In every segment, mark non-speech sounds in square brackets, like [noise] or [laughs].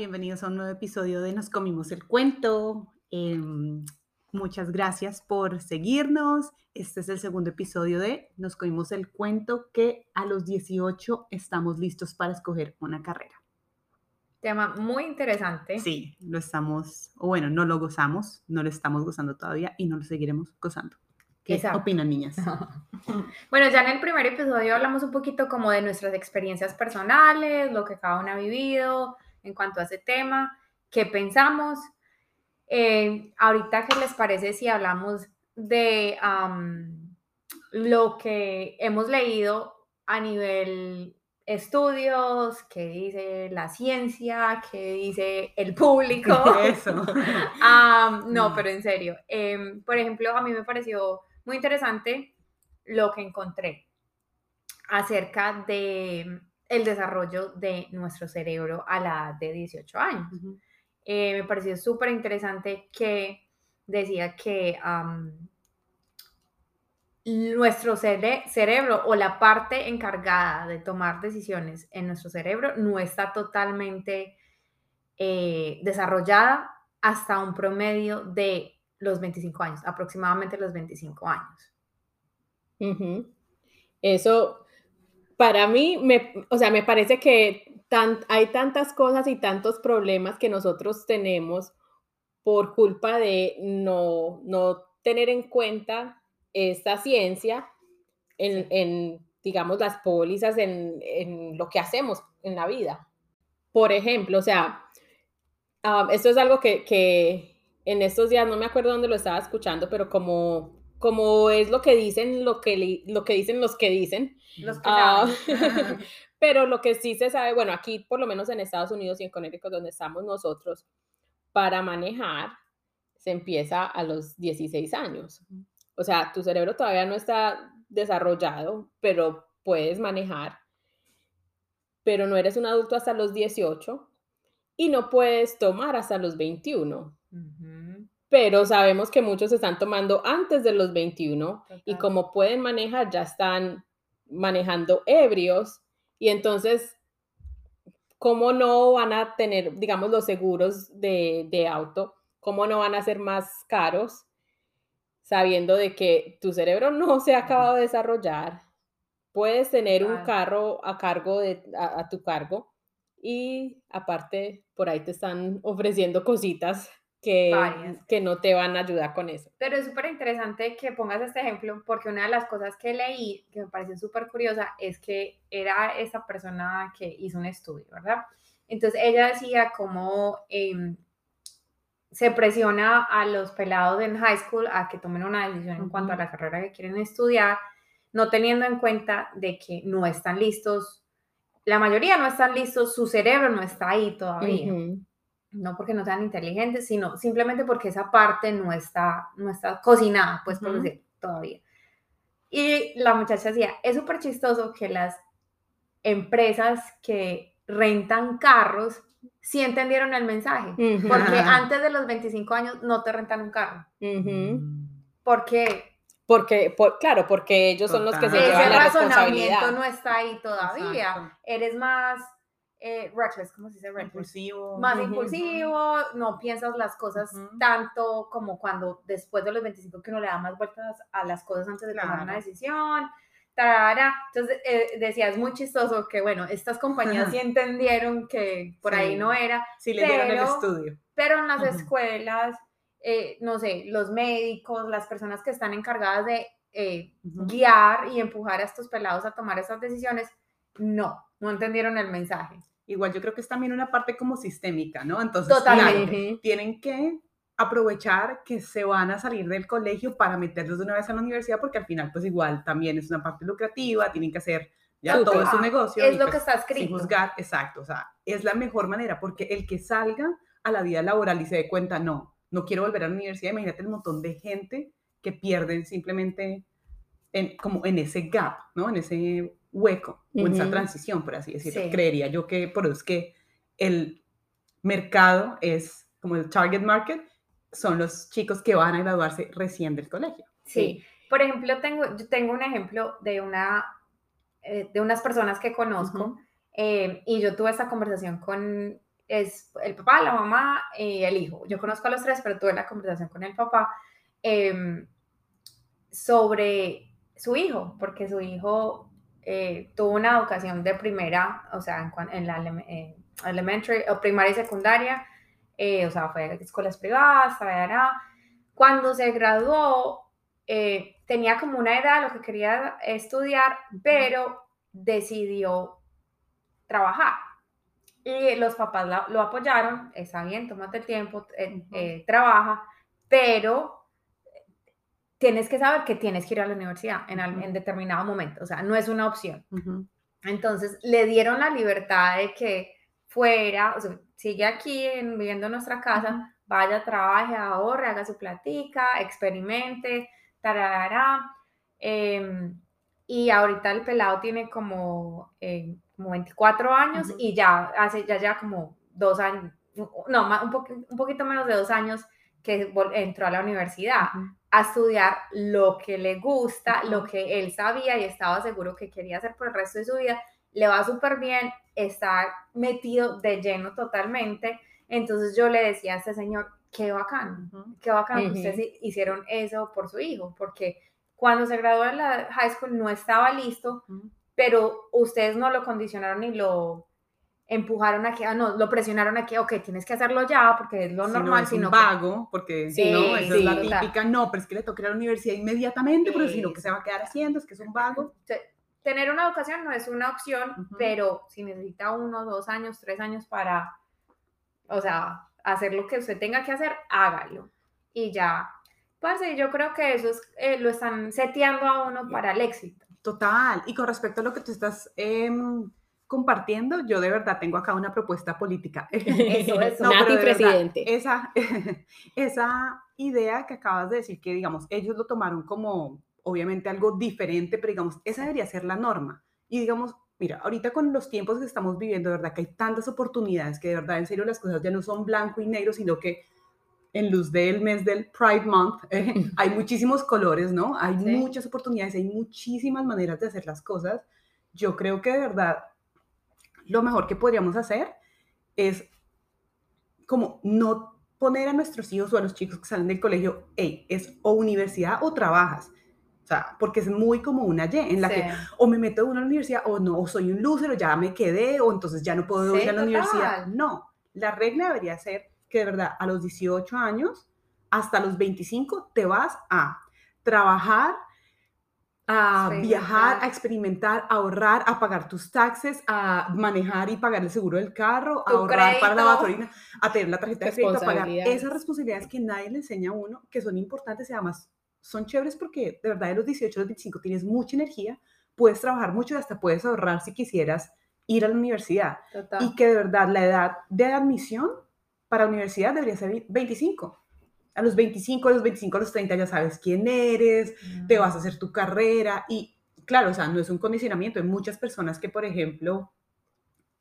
bienvenidos a un nuevo episodio de Nos Comimos el Cuento. Em, muchas gracias por seguirnos. Este es el segundo episodio de Nos Comimos el Cuento que a los 18 estamos listos para escoger una carrera. Tema muy interesante. Sí, lo estamos, o bueno, no lo gozamos, no lo estamos gozando todavía y no lo seguiremos gozando. ¿Qué opinan, niñas? [laughs] bueno, ya en el primer episodio hablamos un poquito como de nuestras experiencias personales, lo que cada una ha vivido en cuanto a ese tema, qué pensamos. Eh, ahorita, ¿qué les parece si hablamos de lo que hemos leído a nivel estudios, qué dice la ciencia, qué dice el público? [laughs] Eso. [laughs] no, mm. pero en serio. Em, por ejemplo, a mí me pareció muy interesante lo que encontré acerca de el desarrollo de nuestro cerebro a la edad de 18 años. Eh, me pareció súper interesante que decía que nuestro cerebro o la parte encargada de tomar decisiones en nuestro cerebro no está totalmente eh, desarrollada hasta un promedio de los 25 años, aproximadamente los 25 años. Eso, para mí, me, o sea, me parece que hay tantas cosas y tantos problemas que nosotros tenemos por culpa de no, no tener en cuenta esta ciencia en, digamos, las pólizas, en, en, lo que hacemos en la vida. Por ejemplo, o sea, ah, esto es algo que, que, en estos días, no me acuerdo dónde lo estaba escuchando, pero como, como es lo que dicen, lo que, lo que dicen los que dicen. Los que ah, [laughs] pero lo que sí se sabe, bueno, aquí por lo menos en Estados Unidos y en Connecticut, donde estamos nosotros, para manejar se empieza a los 16 años. O sea, tu cerebro todavía no está desarrollado, pero puedes manejar, pero no eres un adulto hasta los 18 y no puedes tomar hasta los 21. Pero sabemos que muchos están tomando antes de los 21 y como pueden manejar, ya están manejando ebrios y entonces, ¿cómo no van a tener, digamos, los seguros de, de auto? ¿Cómo no van a ser más caros? Sabiendo de que tu cerebro no se ha acabado de desarrollar, puedes tener un carro a cargo de, a tu cargo y aparte por ahí te están ofreciendo cositas que, que no te van a ayudar con eso. Pero es súper interesante que pongas este ejemplo porque una de las cosas que leí que me pareció súper curiosa es que era esa persona que hizo un estudio, ¿verdad? Entonces ella decía cómo em, se presiona a los pelados en high school a que tomen una decisión en cuanto a la carrera que quieren estudiar, no teniendo en cuenta de que no están listos la mayoría no están listos, su cerebro no está ahí todavía. No porque no sean inteligentes, sino simplemente porque esa parte no está, no está cocinada, pues por decir, todavía. Y la muchacha decía, es súper chistoso que las empresas que rentan carros sí entendieron el mensaje, porque antes de los 25 años no te rentan un carro. Porque porque, claro, porque ellos son los que se llevan la responsabilidad. razonamiento no está ahí todavía. Eres más eh, reckless, ¿cómo se dice? Impulsivo. Más impulsivo, no piensas las cosas tanto como cuando después de los 25 que uno le da más vueltas a las cosas antes de tomar una decisión. Entonces eh, decía, es muy chistoso que, bueno, estas compañías sí entendieron que por ahí no era. Sí, le dieron el estudio. Pero en las escuelas eh, no sé, los médicos, las personas que están encargadas de eh, guiar y empujar a estos pelados a tomar esas decisiones, no, no entendieron el mensaje. Igual yo creo que es también una parte como sistémica, ¿no? Entonces, Totalmente. tienen que aprovechar que se van a salir del colegio para meterlos de una vez a la universidad, porque al final, pues igual también es una parte lucrativa, tienen que hacer ya todo su negocio. Es lo que pues, está escrito. Sin juzgar, exacto, o sea, es la mejor manera, porque el que salga a la vida laboral y se dé cuenta, no, no quiero volver a la universidad, imagínate el montón de gente que pierden simplemente en, como en ese gap, ¿no? En ese hueco, o en esa transición, por así decirlo. Creería yo que por eso es que el mercado es como el target market, son los chicos que van a graduarse recién del colegio. Sí, por ejemplo, tengo, yo tengo un ejemplo de, una, eh, de unas personas que conozco eh, y yo tuve esta conversación con es el papá, la mamá y el hijo. Yo conozco a los tres, pero tuve la conversación con el papá em, sobre su hijo, porque su hijo eh, tuvo una educación de primera, o sea, en, la elementary o primaria y secundaria, eh, o sea, fue a escuelas privadas, Cuando se graduó, eh, tenía como una edad lo que quería estudiar, pero decidió trabajar. Y los papás lo apoyaron, está bien, tómate el tiempo, trabaja, pero tienes que saber que tienes que ir a la universidad en, en determinado momento, o sea, no es una opción. Entonces, le dieron la libertad de que fuera, o sea, sigue aquí viviendo en nuestra casa, vaya, trabaje, ahorre, haga su platica, experimente, tararara. Em, y ahorita el pelado tiene como, eh, como 24 años y ya hace ya, ya como dos años, no, un, un poquito menos de dos años que entró a la universidad a estudiar lo que le gusta, lo que él sabía y estaba seguro que quería hacer por el resto de su vida, le va súper bien, está metido de lleno totalmente. Entonces yo le decía a este señor, qué bacán, qué bacán que ustedes hicieron eso por su hijo, porque cuando se graduó de la high school no estaba listo, pero ustedes no lo condicionaron ni lo empujaron a que, ah, no, lo presionaron a que, ok, tienes que hacerlo ya porque es lo normal. No es un vago, porque si no, esa es la típica, no, pero es que le toca ir a la universidad inmediatamente, pero si no, ¿qué se va a quedar haciendo? Es que es un vago. Tener una educación no es una opción, pero si necesita uno, dos años, tres años para, o sea, hacer lo que usted tenga que hacer, hágalo. Y ya. Parce, yo creo que eso es, eh, lo están seteando a uno para el éxito. Total. Y con respecto a lo que tú estás... Eh, compartiendo, yo de verdad tengo acá una propuesta política. [laughs] Eso, es no, presidente. esa, [laughs] esa idea que acabas de decir, que digamos, ellos lo tomaron como obviamente algo diferente, pero digamos, esa debería ser la norma. Y digamos, mira, ahorita con los tiempos que estamos viviendo, de verdad que hay tantas oportunidades que de verdad, en serio, las cosas ya no son blanco y negro, sino que en luz del mes del Pride Month [laughs] hay muchísimos colores, ¿no? Hay muchas oportunidades, hay muchísimas maneras de hacer las cosas. Yo creo que de verdad lo mejor que podríamos hacer es como no poner a nuestros hijos o a los chicos que salen del colegio, hey, es o universidad o trabajas. O sea, porque es muy como una Y en la que o me meto en una universidad o no, o soy un loser o ya me quedé o entonces ya no puedo ir a la universidad. No, la regla debería ser que de verdad a los 18 años hasta los 25 te vas a trabajar a viajar, a experimentar, a ahorrar, a pagar tus taxes, a manejar y pagar el seguro del carro, a ahorrar para la gasolina, a tener la tarjeta de crédito, a pagar esas responsabilidades que nadie le enseña a uno, que son importantes y además son chéveres porque de verdad de los 18 a los 25 tienes mucha energía, puedes trabajar mucho y hasta puedes ahorrar si quisieras ir a la universidad. Y que de verdad la edad de admisión para la universidad debería ser 25 a los 25, a los 25, a los 30 ya sabes quién eres, te vas a hacer tu carrera y claro, o sea, no es un condicionamiento. Hay muchas personas que, por ejemplo,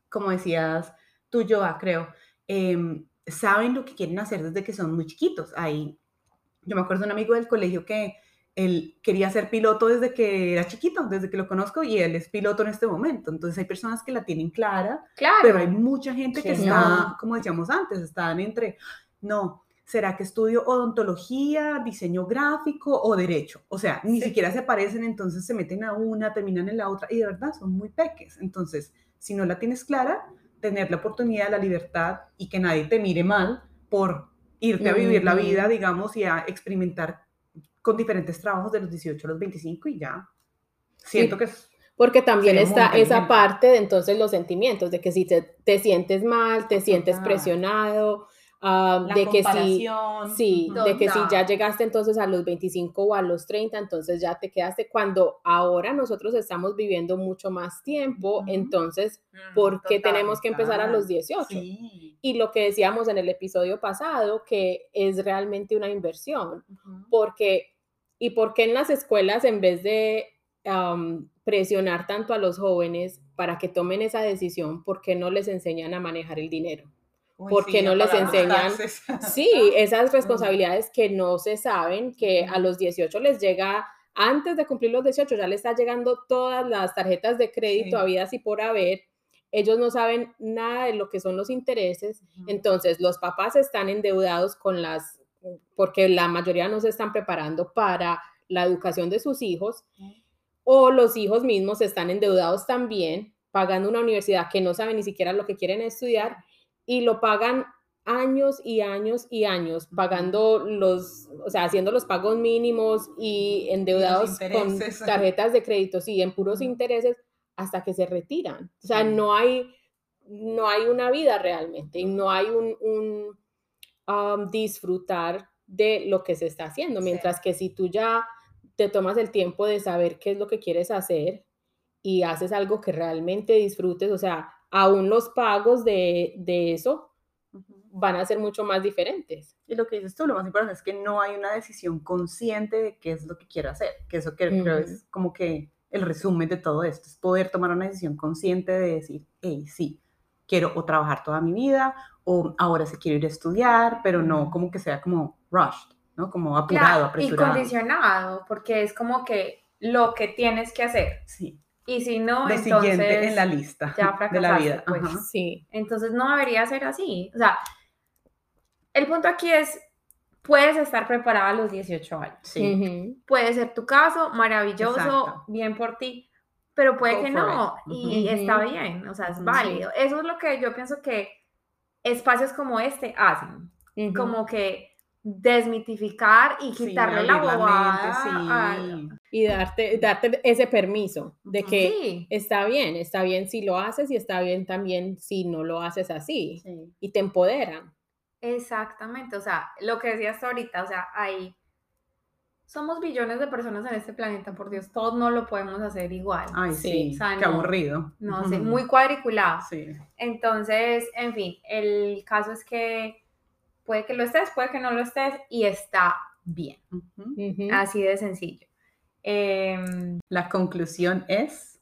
como decías tú, Joa, creo, em, saben lo que quieren hacer desde que son muy chiquitos. Ahí, yo me acuerdo de un amigo del colegio que él quería ser piloto desde que era chiquito, desde que lo conozco, y él es piloto en este momento. Entonces hay personas que la tienen clara, claro. pero hay mucha gente que está, como decíamos antes, están entre, no, ¿Será que estudio odontología, diseño gráfico o derecho? O sea, ni siquiera se parecen, entonces se meten a una, terminan en la otra y de verdad son muy peques. Entonces, si no la tienes clara, tener la oportunidad, la libertad y que nadie te mire mal por irte a vivir la vida, digamos, y a experimentar con diferentes trabajos de los 18 a los 25 y ya. Siento que es porque también está esa parte de entonces los sentimientos, de que si te, te sientes mal, te sientes presionado, Ah, de que si, sí, de que si ya llegaste entonces a los 25 o a los 30, entonces ya te quedaste cuando ahora nosotros estamos viviendo mucho más tiempo, entonces, mm, ¿por qué tenemos que empezar a los 18? Y lo que decíamos en el episodio pasado, que es realmente una inversión, porque, ¿y por qué en las escuelas en vez de presionar tanto a los jóvenes para que tomen esa decisión, ¿por qué no les enseñan a manejar el dinero? Porque no les enseñan, [laughs] sí, [laughs] esas responsabilidades que no se saben, que a los 18 les llega, antes de cumplir los 18 ya les está llegando todas las tarjetas de crédito a habidas y por haber, ellos no saben nada de lo que son los intereses, entonces los papás están endeudados con las, porque la mayoría no se están preparando para la educación de sus hijos, o los hijos mismos están endeudados también, pagando una universidad que no saben ni siquiera lo que quieren estudiar, y lo pagan años y años y años pagando los, o sea, haciendo los pagos mínimos y endeudados con [laughs] tarjetas de crédito, sí, en puros intereses hasta que se retiran. O sea, no hay, no hay una vida realmente y no hay un, un um, disfrutar de lo que se está haciendo, mientras que si tú ya te tomas el tiempo de saber qué es lo que quieres hacer y haces algo que realmente disfrutes, o sea, aún los pagos de, de eso van a ser mucho más diferentes. Y lo que dices tú, lo más importante es que no hay una decisión consciente de qué es lo que quiero hacer, que eso creo es como que el resumen de todo esto, es poder tomar una decisión consciente de decir, hey, sí, quiero o trabajar toda mi vida, o ahora sí quiero ir a estudiar, pero no como que sea como rushed, ¿no? Como apurado, apresurado. Y condicionado, porque es como que lo que tienes que hacer. Sí. Y si no, de entonces... siguiente en la lista de la vida. Pues, sí. Entonces no debería ser así. O sea, el punto aquí es, puedes estar preparada a los 18 años. Sí. Puede ser tu caso, maravilloso, bien por ti, pero puede que no, y está bien, o sea, es válido. Eso es lo que yo pienso que espacios como este hacen, como que desmitificar y quitarle la bobada y darte, darte ese permiso de que está bien, está bien si lo haces y está bien también si no lo haces así y te empoderan. Exactamente, o sea, lo que decías ahorita, o sea, hay, somos billones de personas en este planeta, por Dios, todos no lo podemos hacer igual. Ay, sí, qué aburrido. No sé, muy cuadriculado. Sí. Entonces, en fin, el caso es que puede que lo estés, puede que no lo estés, y está bien. Así de sencillo. Em, La conclusión es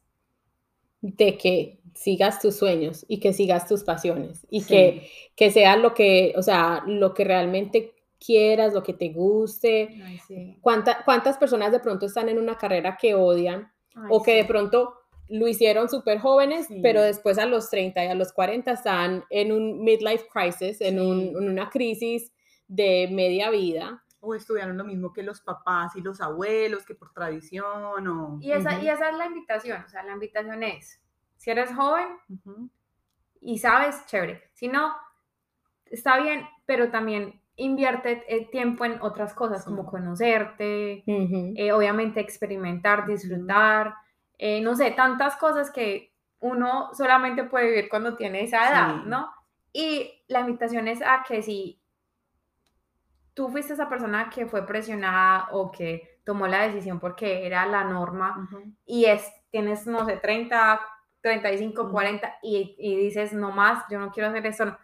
de que sigas tus sueños y que sigas tus pasiones y que, que sea lo que, o sea, lo que realmente quieras, lo que te guste. ¿Cuántas personas de pronto están en una carrera que odian o que de pronto lo hicieron súper jóvenes, pero después a los 30 y a los 40 están en un midlife crisis, en, un, en una crisis de media vida? o estudiaron lo mismo que los papás y los abuelos, que por tradición o... Y esa, y esa es la invitación, o sea, la invitación es, si eres joven y sabes, chévere. Si no, está bien, pero también invierte el tiempo en otras cosas, como conocerte, eh, obviamente experimentar, disfrutar, eh, no sé, tantas cosas que uno solamente puede vivir cuando tiene esa edad, ¿no? Y la invitación es a que si tú fuiste esa persona que fue presionada o que tomó la decisión porque era la norma y es, tienes, no sé, 30, 35, 40 y, y, dices, no más, yo no quiero hacer eso.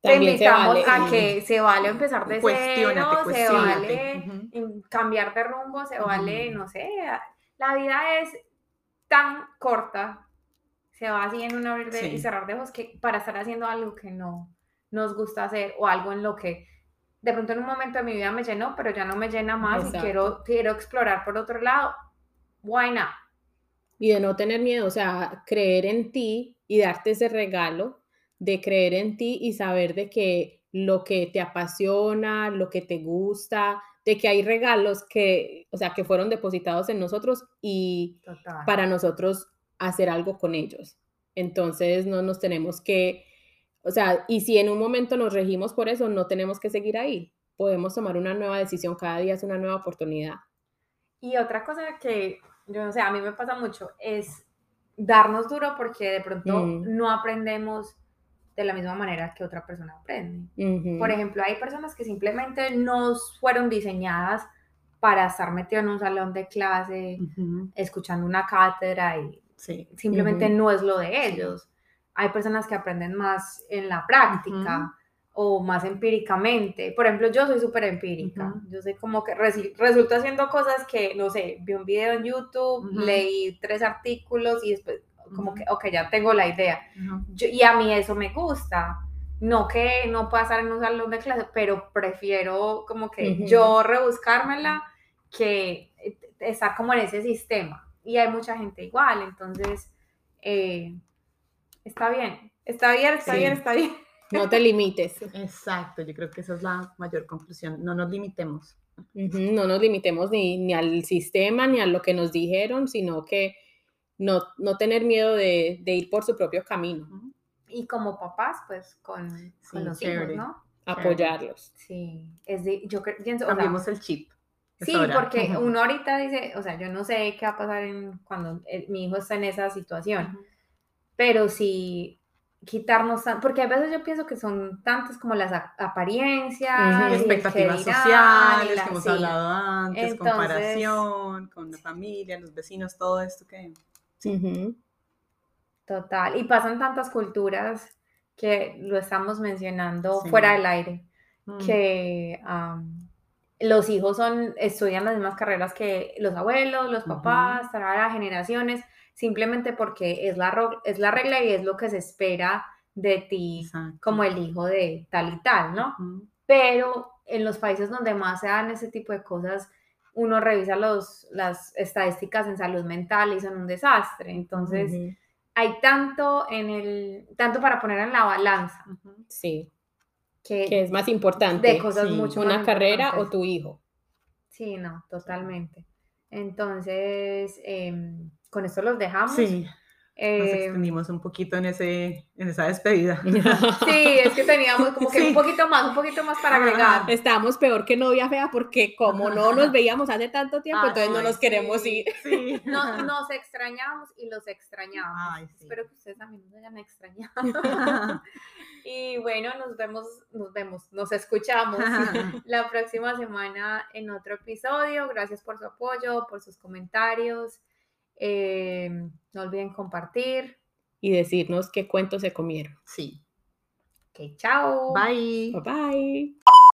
Te invitamos a que se vale empezar de cero, se vale cambiar de rumbo, se vale, no sé, la vida es tan corta, se va así en un abrir y cerrar de ojos que para estar haciendo algo que no nos gusta hacer o algo en lo que de pronto en un momento de mi vida me llenó, pero ya no me llena más y quiero, quiero explorar por otro lado, why not? y de no tener miedo, o sea, creer en ti y darte ese regalo de creer en ti y saber de que lo que te apasiona, lo que te gusta, de que hay regalos que, o sea, que fueron depositados en nosotros y para nosotros hacer algo con ellos. Entonces no nos tenemos que, o sea, y si en un momento nos regimos por eso, no tenemos que seguir ahí. Podemos tomar una nueva decisión, cada día es una nueva oportunidad. Y otra cosa que yo no sé, a mí me pasa mucho, es darnos duro porque de pronto mm. no aprendemos de la misma manera que otra persona aprende. Por ejemplo, hay personas que simplemente no fueron diseñadas para estar metido en un salón de clase, escuchando una cátedra y simplemente no es lo de ellos. Hay personas que aprenden más en la práctica o más empíricamente. Por ejemplo, yo soy súper empírica. Yo sé como que resulta haciendo cosas que, no sé, vi un video en YouTube, leí tres artículos y después como que, ok, ya tengo la idea. y a mí eso me gusta. No que no pueda estar en un salón de clase, pero prefiero como que yo rebuscármela que estar como en ese sistema. Y hay mucha gente igual, entonces... Eh, está bien, está bien, está Sí. bien, está bien. No te limites. [laughs] Exacto, yo creo que esa es la mayor conclusión. No nos limitemos. No nos limitemos ni, ni al sistema ni a lo que nos dijeron, sino que no, no tener miedo de, de ir por su propio camino, Y como papás, pues con, los chévere. hijos, ¿no? apoyarlos. Sí, es de, yo pienso, o sea, Cambiemos el chip. Sí, hora. porque Ujú. uno ahorita dice, o sea, yo no sé qué va a pasar en, cuando eh, mi hijo está en esa situación, pero sí quitarnos, porque a veces yo pienso que son tantas como las a- apariencias, el qué expectativas dirán, sociales, la- que hemos sí. hablado antes, Entonces- comparación con la familia, los vecinos, todo esto que... Ujú. Total, y pasan tantas culturas que lo estamos mencionando Sí. fuera del aire, Mm. que am, los hijos son, estudian las mismas carreras que los abuelos, los Ujú. papás, las generaciones, simplemente porque es la, ro- es la regla y es lo que se espera de ti Exacto. como el hijo de tal y tal, ¿no? Ujú. Pero en los países donde más se dan ese tipo de cosas, uno revisa los, las estadísticas en salud mental y son un desastre. Entonces, hay tanto en el, tanto para poner en la balanza. Sí, que, que es más importante de cosas sí, mucho más una carrera o tu hijo. Sí, no, totalmente. Entonces, em, con esto los dejamos. Sí, nos Em, extendimos un poquito en, ese, en esa despedida. [laughs] [laughs] sí, es que teníamos como que Sí. un poquito más, un poquito más para agregar. Estábamos peor que novia fea porque como no nos veíamos hace tanto tiempo, Ay, entonces no nos queremos sí. ir. Sí. [laughs] No- nos extrañamos y los extrañamos. Ay, sí. Espero que ustedes también nos hayan extrañado. Y bueno, nos vemos, nos vemos, nos escuchamos la próxima semana en otro episodio. Gracias por su apoyo, por sus comentarios. Eh, no olviden compartir. Y decirnos qué cuentos se comieron. Sí. Ok, chao. Bye. Bye bye.